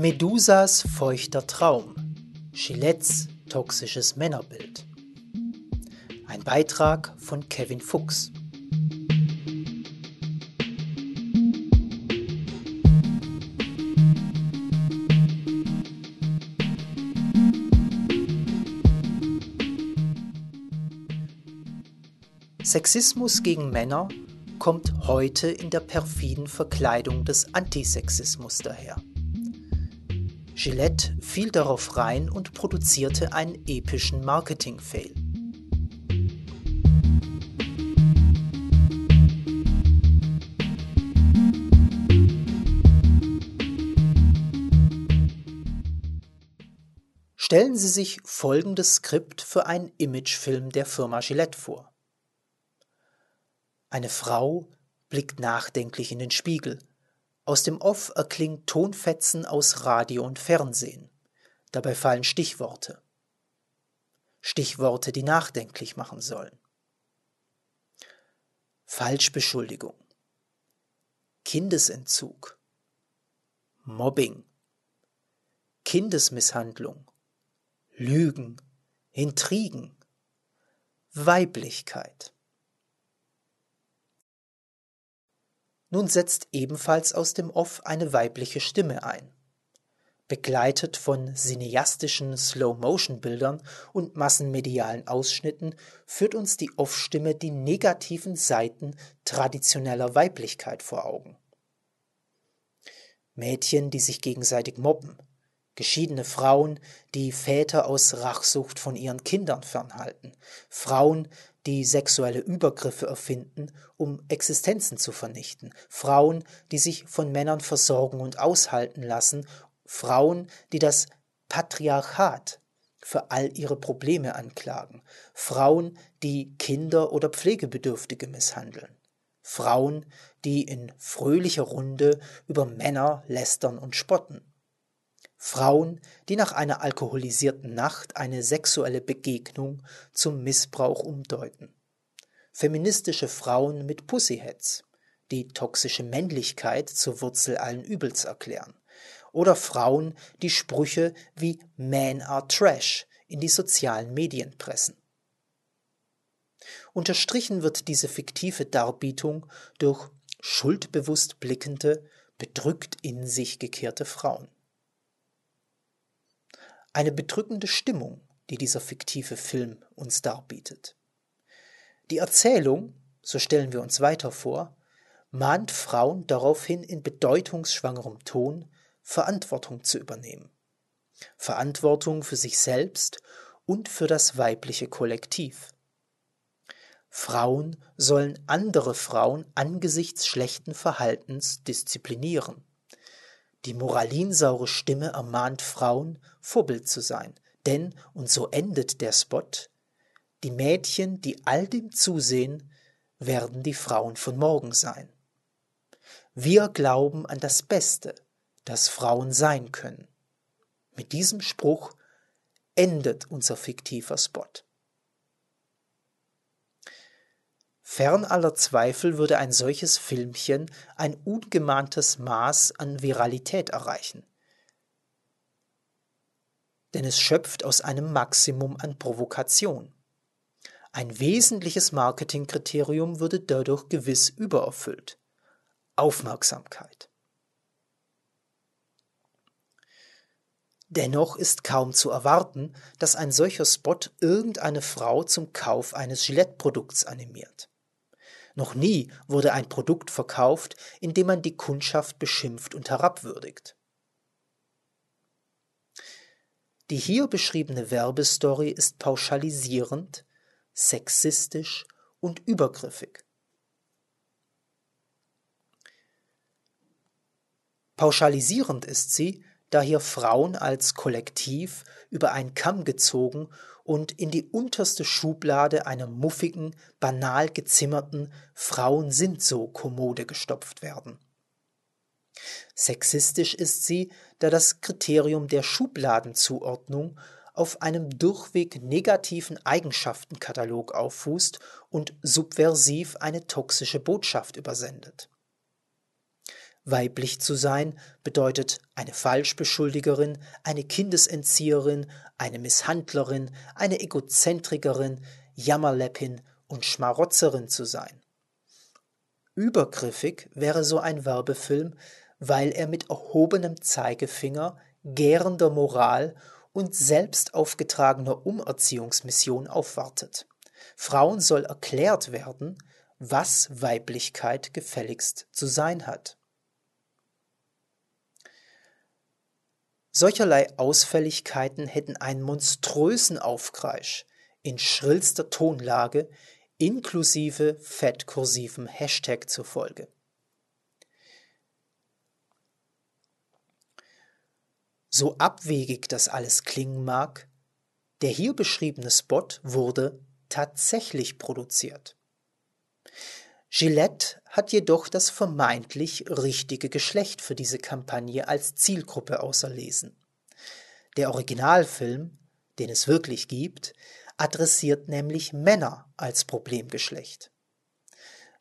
Medusas feuchter Traum. Gillettes toxisches Männerbild. Ein Beitrag von Kevin Fuchs. Sexismus gegen Männer kommt heute in der perfiden Verkleidung des Antisexismus daher. Gillette fiel darauf rein und produzierte einen epischen Marketing-Fail. Stellen Sie sich folgendes Skript für einen Imagefilm der Firma Gillette vor. Eine Frau blickt nachdenklich in den Spiegel. Aus dem Off erklingt Tonfetzen aus Radio und Fernsehen. Dabei fallen Stichworte. Stichworte, die nachdenklich machen sollen. Falschbeschuldigung. Kindesentzug. Mobbing. Kindesmisshandlung. Lügen. Intrigen. Weiblichkeit. Nun setzt ebenfalls aus dem Off eine weibliche Stimme ein. Begleitet von cineastischen Slow-Motion-Bildern und massenmedialen Ausschnitten führt uns die Off-Stimme die negativen Seiten traditioneller Weiblichkeit vor Augen. Mädchen, die sich gegenseitig mobben, geschiedene Frauen, die Väter aus Rachsucht von ihren Kindern fernhalten, Frauen, die sexuelle Übergriffe erfinden, um Existenzen zu vernichten, Frauen, die sich von Männern versorgen und aushalten lassen, Frauen, die das Patriarchat für all ihre Probleme anklagen, Frauen, die Kinder oder Pflegebedürftige misshandeln, Frauen, die in fröhlicher Runde über Männer lästern und spotten, Frauen, die nach einer alkoholisierten Nacht eine sexuelle Begegnung zum Missbrauch umdeuten. Feministische Frauen mit Pussyheads, die toxische Männlichkeit zur Wurzel allen Übels erklären. Oder Frauen, die Sprüche wie Men are Trash in die sozialen Medien pressen. Unterstrichen wird diese fiktive Darbietung durch schuldbewusst blickende, bedrückt in sich gekehrte Frauen. Eine bedrückende Stimmung, die dieser fiktive Film uns darbietet. Die Erzählung, so stellen wir uns weiter vor, mahnt Frauen daraufhin in bedeutungsschwangerem Ton, Verantwortung zu übernehmen. Verantwortung für sich selbst und für das weibliche Kollektiv. Frauen sollen andere Frauen angesichts schlechten Verhaltens disziplinieren. Die moralinsaure Stimme ermahnt Frauen, Vorbild zu sein. Denn, und so endet der Spot, die Mädchen, die all dem zusehen, werden die Frauen von morgen sein. Wir glauben an das Beste, das Frauen sein können. Mit diesem Spruch endet unser fiktiver Spot. Fern aller Zweifel würde ein solches Filmchen ein ungemahntes Maß an Viralität erreichen. Denn es schöpft aus einem Maximum an Provokation. Ein wesentliches Marketingkriterium würde dadurch gewiss übererfüllt. Aufmerksamkeit. Dennoch ist kaum zu erwarten, dass ein solcher Spot irgendeine Frau zum Kauf eines Gillette-Produkts animiert. Noch nie wurde ein Produkt verkauft, in dem man die Kundschaft beschimpft und herabwürdigt. Die hier beschriebene Werbestory ist pauschalisierend, sexistisch und übergriffig. Pauschalisierend ist sie, da hier Frauen als Kollektiv über einen Kamm gezogen und in die unterste Schublade einer muffigen, banal gezimmerten Frauen sind so Kommode gestopft werden. Sexistisch ist sie, da das Kriterium der Schubladenzuordnung auf einem durchweg negativen Eigenschaftenkatalog auffußt und subversiv eine toxische Botschaft übersendet. Weiblich zu sein bedeutet eine Falschbeschuldigerin, eine Kindesentzieherin, eine Misshandlerin, eine Egozentrikerin, Jammerläppin und Schmarotzerin zu sein. Übergriffig wäre so ein Werbefilm, weil er mit erhobenem Zeigefinger, gärender Moral und selbst aufgetragener Umerziehungsmission aufwartet. Frauen soll erklärt werden, was Weiblichkeit gefälligst zu sein hat. Solcherlei Ausfälligkeiten hätten einen monströsen Aufkreisch in schrillster Tonlage inklusive fettkursivem Hashtag zur Folge. So abwegig das alles klingen mag, der hier beschriebene Spot wurde tatsächlich produziert. Gillette hat jedoch das vermeintlich richtige Geschlecht für diese Kampagne als Zielgruppe auserlesen. Der Originalfilm, den es wirklich gibt, adressiert nämlich Männer als Problemgeschlecht.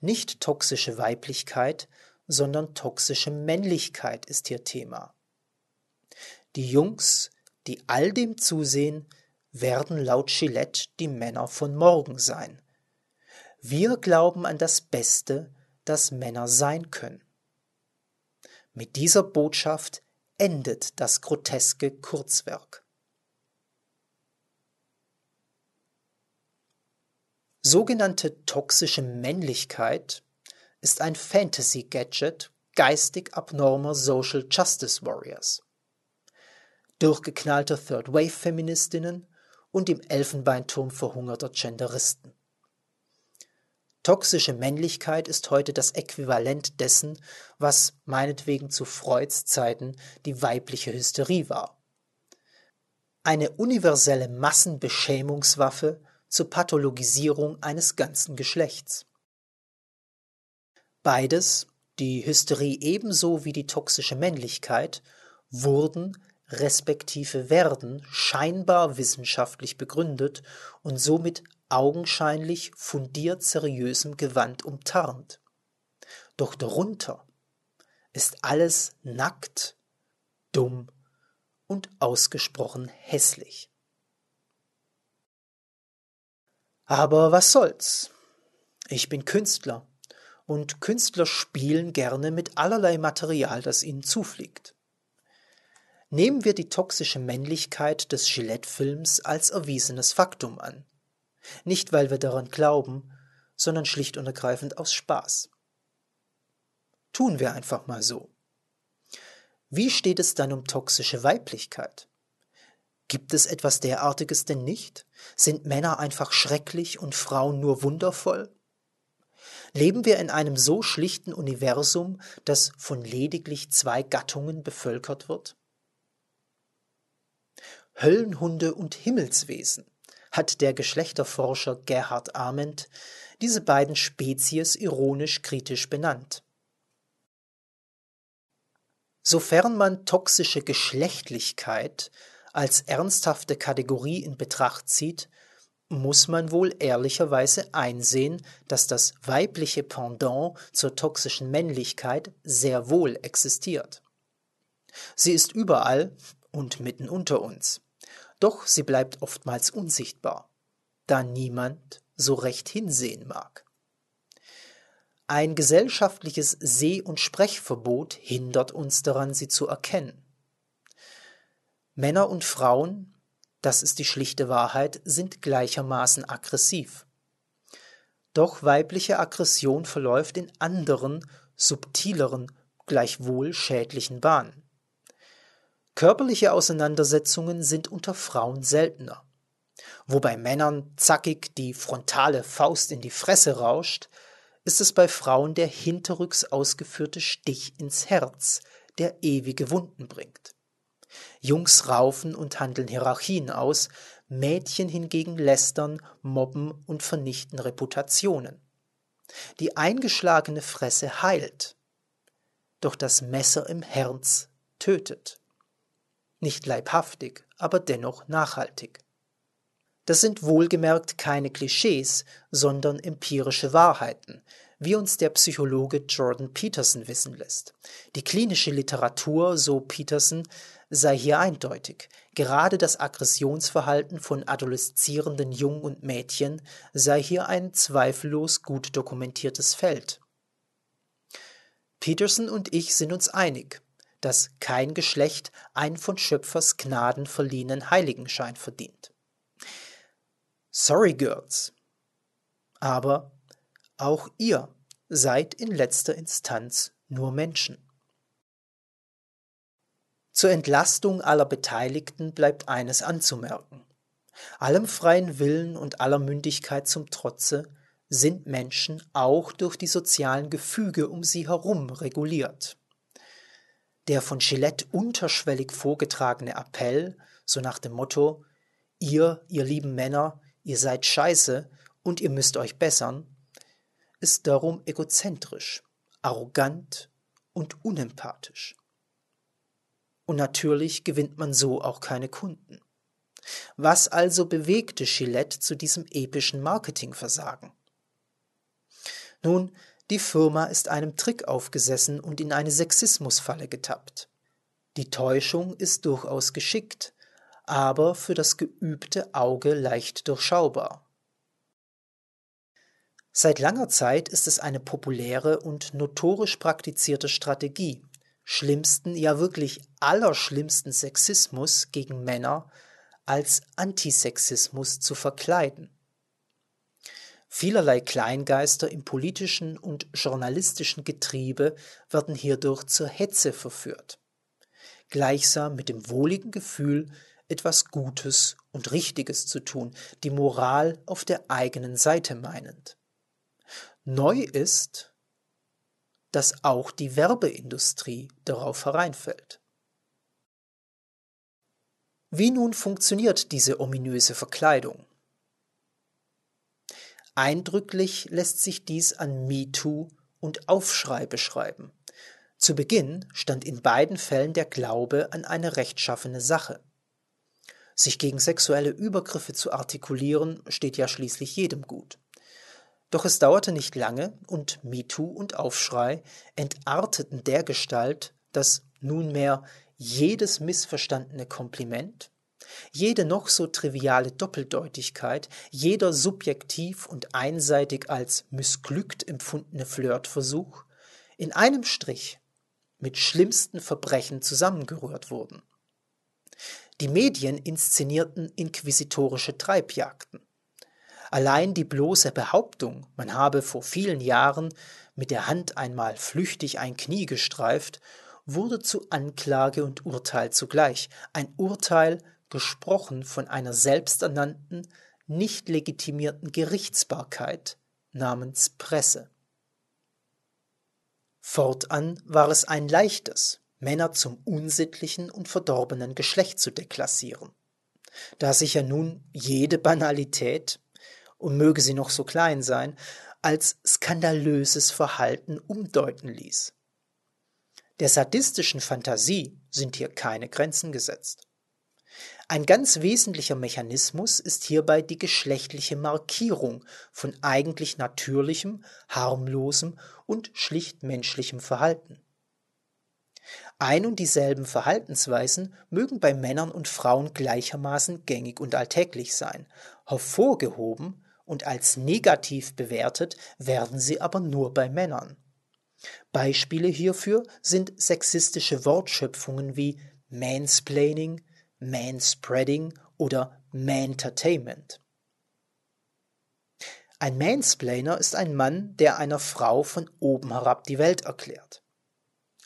Nicht toxische Weiblichkeit, sondern toxische Männlichkeit ist hier Thema. Die Jungs, die all dem zusehen, werden laut Gillette die Männer von morgen sein. Wir glauben an das Beste, das Männer sein können. Mit dieser Botschaft endet das groteske Kurzwerk. Sogenannte toxische Männlichkeit ist ein Fantasy-Gadget geistig abnormer Social Justice Warriors. Durchgeknallter Third-Wave-Feministinnen und im Elfenbeinturm verhungerter Genderisten. Toxische Männlichkeit ist heute das Äquivalent dessen, was meinetwegen zu Freuds Zeiten die weibliche Hysterie war. Eine universelle Massenbeschämungswaffe zur Pathologisierung eines ganzen Geschlechts. Beides, die Hysterie ebenso wie die toxische Männlichkeit, wurden respektive werden scheinbar wissenschaftlich begründet und somit augenscheinlich fundiert seriösem Gewand umtarnt. Doch darunter ist alles nackt, dumm und ausgesprochen hässlich. Aber was soll's? Ich bin Künstler, und Künstler spielen gerne mit allerlei Material, das ihnen zufliegt. Nehmen wir die toxische Männlichkeit des Gillette-Films als erwiesenes Faktum an. Nicht, weil wir daran glauben, sondern schlicht und ergreifend aus Spaß. Tun wir einfach mal so. Wie steht es dann um toxische Weiblichkeit? Gibt es etwas derartiges denn nicht? Sind Männer einfach schrecklich und Frauen nur wundervoll? Leben wir in einem so schlichten Universum, das von lediglich zwei Gattungen bevölkert wird? Höllenhunde und Himmelswesen hat der Geschlechterforscher Gerhard Arment diese beiden Spezies ironisch kritisch benannt. Sofern man toxische Geschlechtlichkeit als ernsthafte Kategorie in Betracht zieht, muss man wohl ehrlicherweise einsehen, dass das weibliche Pendant zur toxischen Männlichkeit sehr wohl existiert. Sie ist überall und mitten unter uns. Doch sie bleibt oftmals unsichtbar, da niemand so recht hinsehen mag. Ein gesellschaftliches Seh- und Sprechverbot hindert uns daran, sie zu erkennen. Männer und Frauen, das ist die schlichte Wahrheit, sind gleichermaßen aggressiv. Doch weibliche Aggression verläuft in anderen, subtileren, gleichwohl schädlichen Bahnen. Körperliche Auseinandersetzungen sind unter Frauen seltener. Wo bei Männern zackig die frontale Faust in die Fresse rauscht, ist es bei Frauen der hinterrücks ausgeführte Stich ins Herz, der ewige Wunden bringt. Jungs raufen und handeln Hierarchien aus, Mädchen hingegen lästern, mobben und vernichten Reputationen. Die eingeschlagene Fresse heilt, doch das Messer im Herz tötet nicht leibhaftig, aber dennoch nachhaltig. Das sind wohlgemerkt keine Klischees, sondern empirische Wahrheiten, wie uns der Psychologe Jordan Peterson wissen lässt. Die klinische Literatur, so Peterson, sei hier eindeutig. Gerade das Aggressionsverhalten von adoleszierenden Jungen und Mädchen sei hier ein zweifellos gut dokumentiertes Feld. Peterson und ich sind uns einig, dass kein Geschlecht einen von Schöpfers Gnaden verliehenen Heiligenschein verdient. Sorry, Girls. Aber auch ihr seid in letzter Instanz nur Menschen. Zur Entlastung aller Beteiligten bleibt eines anzumerken. Allem freien Willen und aller Mündigkeit zum Trotze sind Menschen auch durch die sozialen Gefüge um sie herum reguliert. Der von Gillette unterschwellig vorgetragene Appell, so nach dem Motto Ihr, ihr lieben Männer, ihr seid scheiße und ihr müsst euch bessern, ist darum egozentrisch, arrogant und unempathisch. Und natürlich gewinnt man so auch keine Kunden. Was also bewegte Gillette zu diesem epischen Marketingversagen? Nun, die Firma ist einem Trick aufgesessen und in eine Sexismusfalle getappt. Die Täuschung ist durchaus geschickt, aber für das geübte Auge leicht durchschaubar. Seit langer Zeit ist es eine populäre und notorisch praktizierte Strategie, schlimmsten, ja wirklich allerschlimmsten Sexismus gegen Männer als Antisexismus zu verkleiden. Vielerlei Kleingeister im politischen und journalistischen Getriebe werden hierdurch zur Hetze verführt, gleichsam mit dem wohligen Gefühl, etwas Gutes und Richtiges zu tun, die Moral auf der eigenen Seite meinend. Neu ist, dass auch die Werbeindustrie darauf hereinfällt. Wie nun funktioniert diese ominöse Verkleidung? Eindrücklich lässt sich dies an MeToo und Aufschrei beschreiben. Zu Beginn stand in beiden Fällen der Glaube an eine rechtschaffene Sache. Sich gegen sexuelle Übergriffe zu artikulieren, steht ja schließlich jedem gut. Doch es dauerte nicht lange und MeToo und Aufschrei entarteten dergestalt, dass nunmehr jedes missverstandene Kompliment, jede noch so triviale Doppeldeutigkeit, jeder subjektiv und einseitig als missglückt empfundene Flirtversuch in einem Strich mit schlimmsten Verbrechen zusammengerührt wurden. Die Medien inszenierten inquisitorische Treibjagden. Allein die bloße Behauptung, man habe vor vielen Jahren mit der Hand einmal flüchtig ein Knie gestreift, wurde zu Anklage und Urteil zugleich, ein Urteil gesprochen von einer selbsternannten, nicht legitimierten Gerichtsbarkeit namens Presse. Fortan war es ein leichtes, Männer zum unsittlichen und verdorbenen Geschlecht zu deklassieren. Da sich ja nun jede Banalität, und möge sie noch so klein sein, als skandalöses Verhalten umdeuten ließ. Der sadistischen Fantasie sind hier keine Grenzen gesetzt. Ein ganz wesentlicher Mechanismus ist hierbei die geschlechtliche Markierung von eigentlich natürlichem, harmlosem und schlicht menschlichem Verhalten. Ein und dieselben Verhaltensweisen mögen bei Männern und Frauen gleichermaßen gängig und alltäglich sein, hervorgehoben und als negativ bewertet werden sie aber nur bei Männern. Beispiele hierfür sind sexistische Wortschöpfungen wie Mansplaining, Manspreading oder Mantertainment. Ein Mansplainer ist ein Mann, der einer Frau von oben herab die Welt erklärt.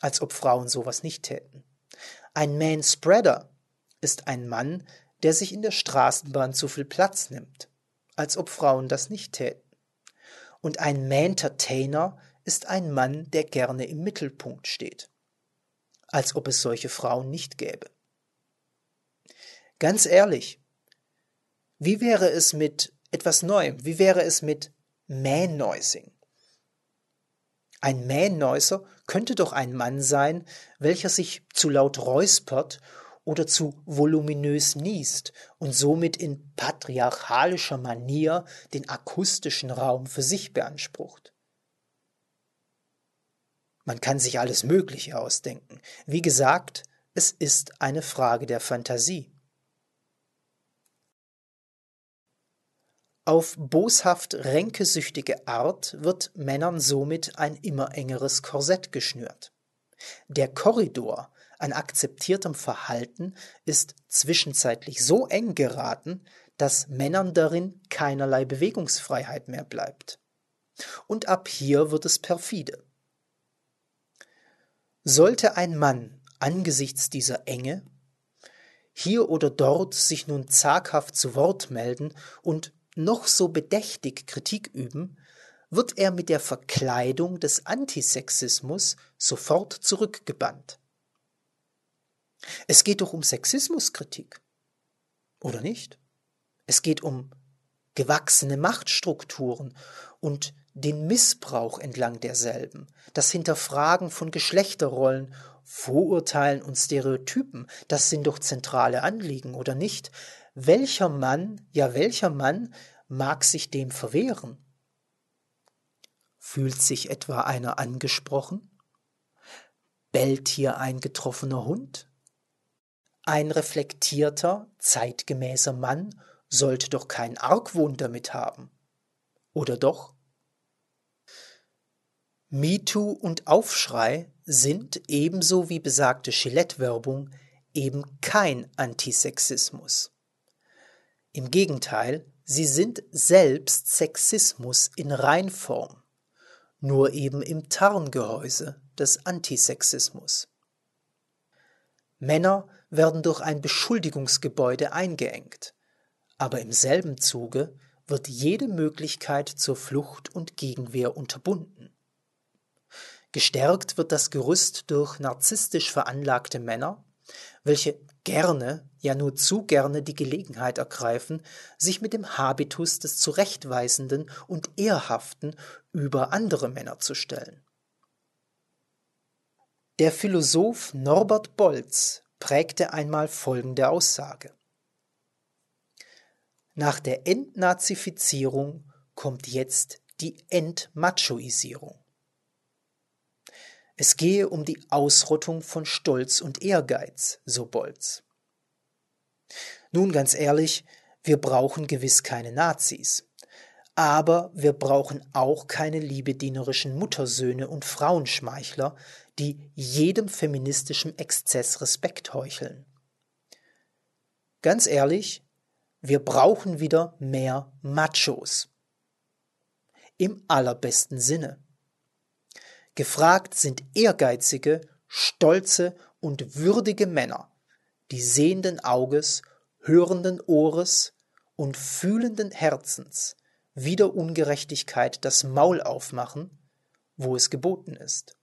Als ob Frauen sowas nicht täten. Ein Manspreader ist ein Mann, der sich in der Straßenbahn zu viel Platz nimmt als ob Frauen das nicht täten. Und ein Mantertainer ist ein Mann, der gerne im Mittelpunkt steht, als ob es solche Frauen nicht gäbe. Ganz ehrlich, wie wäre es mit etwas Neuem? Wie wäre es mit Man-Noising? Ein Man-Noiser könnte doch ein Mann sein, welcher sich zu laut räuspert oder zu voluminös niest und somit in patriarchalischer Manier den akustischen Raum für sich beansprucht. Man kann sich alles Mögliche ausdenken. Wie gesagt, es ist eine Frage der Fantasie. Auf boshaft ränkesüchtige Art wird Männern somit ein immer engeres Korsett geschnürt. Der Korridor an akzeptiertem Verhalten ist zwischenzeitlich so eng geraten, dass Männern darin keinerlei Bewegungsfreiheit mehr bleibt. Und ab hier wird es perfide. Sollte ein Mann angesichts dieser Enge hier oder dort sich nun zaghaft zu Wort melden und noch so bedächtig Kritik üben, wird er mit der Verkleidung des Antisexismus sofort zurückgebannt. Es geht doch um Sexismuskritik. Oder nicht? Es geht um gewachsene Machtstrukturen und den Missbrauch entlang derselben, das Hinterfragen von Geschlechterrollen, Vorurteilen und Stereotypen, das sind doch zentrale Anliegen, oder nicht? Welcher Mann, ja welcher Mann mag sich dem verwehren? Fühlt sich etwa einer angesprochen? Bellt hier ein getroffener Hund? Ein reflektierter, zeitgemäßer Mann sollte doch keinen Argwohn damit haben. Oder doch? MeToo und Aufschrei sind ebenso wie besagte Gillette-Werbung eben kein Antisexismus. Im Gegenteil, sie sind selbst Sexismus in Reinform, nur eben im Tarngehäuse des Antisexismus. Männer werden durch ein Beschuldigungsgebäude eingeengt, aber im selben Zuge wird jede Möglichkeit zur Flucht und Gegenwehr unterbunden. Gestärkt wird das Gerüst durch narzisstisch veranlagte Männer, welche gerne, ja nur zu gerne die Gelegenheit ergreifen, sich mit dem Habitus des Zurechtweisenden und Ehrhaften über andere Männer zu stellen. Der Philosoph Norbert Bolz prägte einmal folgende Aussage. Nach der Entnazifizierung kommt jetzt die Entmachoisierung. Es gehe um die Ausrottung von Stolz und Ehrgeiz, so Bolz. Nun ganz ehrlich, wir brauchen gewiss keine Nazis. Aber wir brauchen auch keine liebedienerischen Muttersöhne und Frauenschmeichler, die jedem feministischen Exzess Respekt heucheln. Ganz ehrlich, wir brauchen wieder mehr Machos. Im allerbesten Sinne. Gefragt sind ehrgeizige, stolze und würdige Männer, die sehenden Auges, hörenden Ohres und fühlenden Herzens wider Ungerechtigkeit das Maul aufmachen, wo es geboten ist.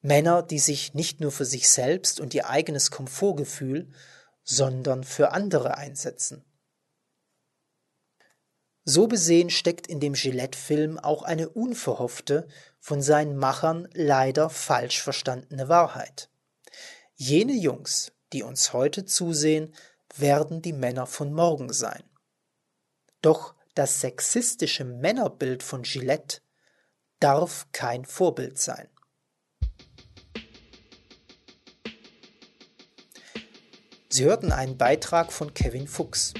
Männer, die sich nicht nur für sich selbst und ihr eigenes Komfortgefühl, sondern für andere einsetzen. So besehen steckt in dem Gillette-Film auch eine unverhoffte, von seinen Machern leider falsch verstandene Wahrheit. Jene Jungs, die uns heute zusehen, werden die Männer von morgen sein. Doch das sexistische Männerbild von Gillette darf kein Vorbild sein. Sie hörten einen Beitrag von Kevin Fuchs.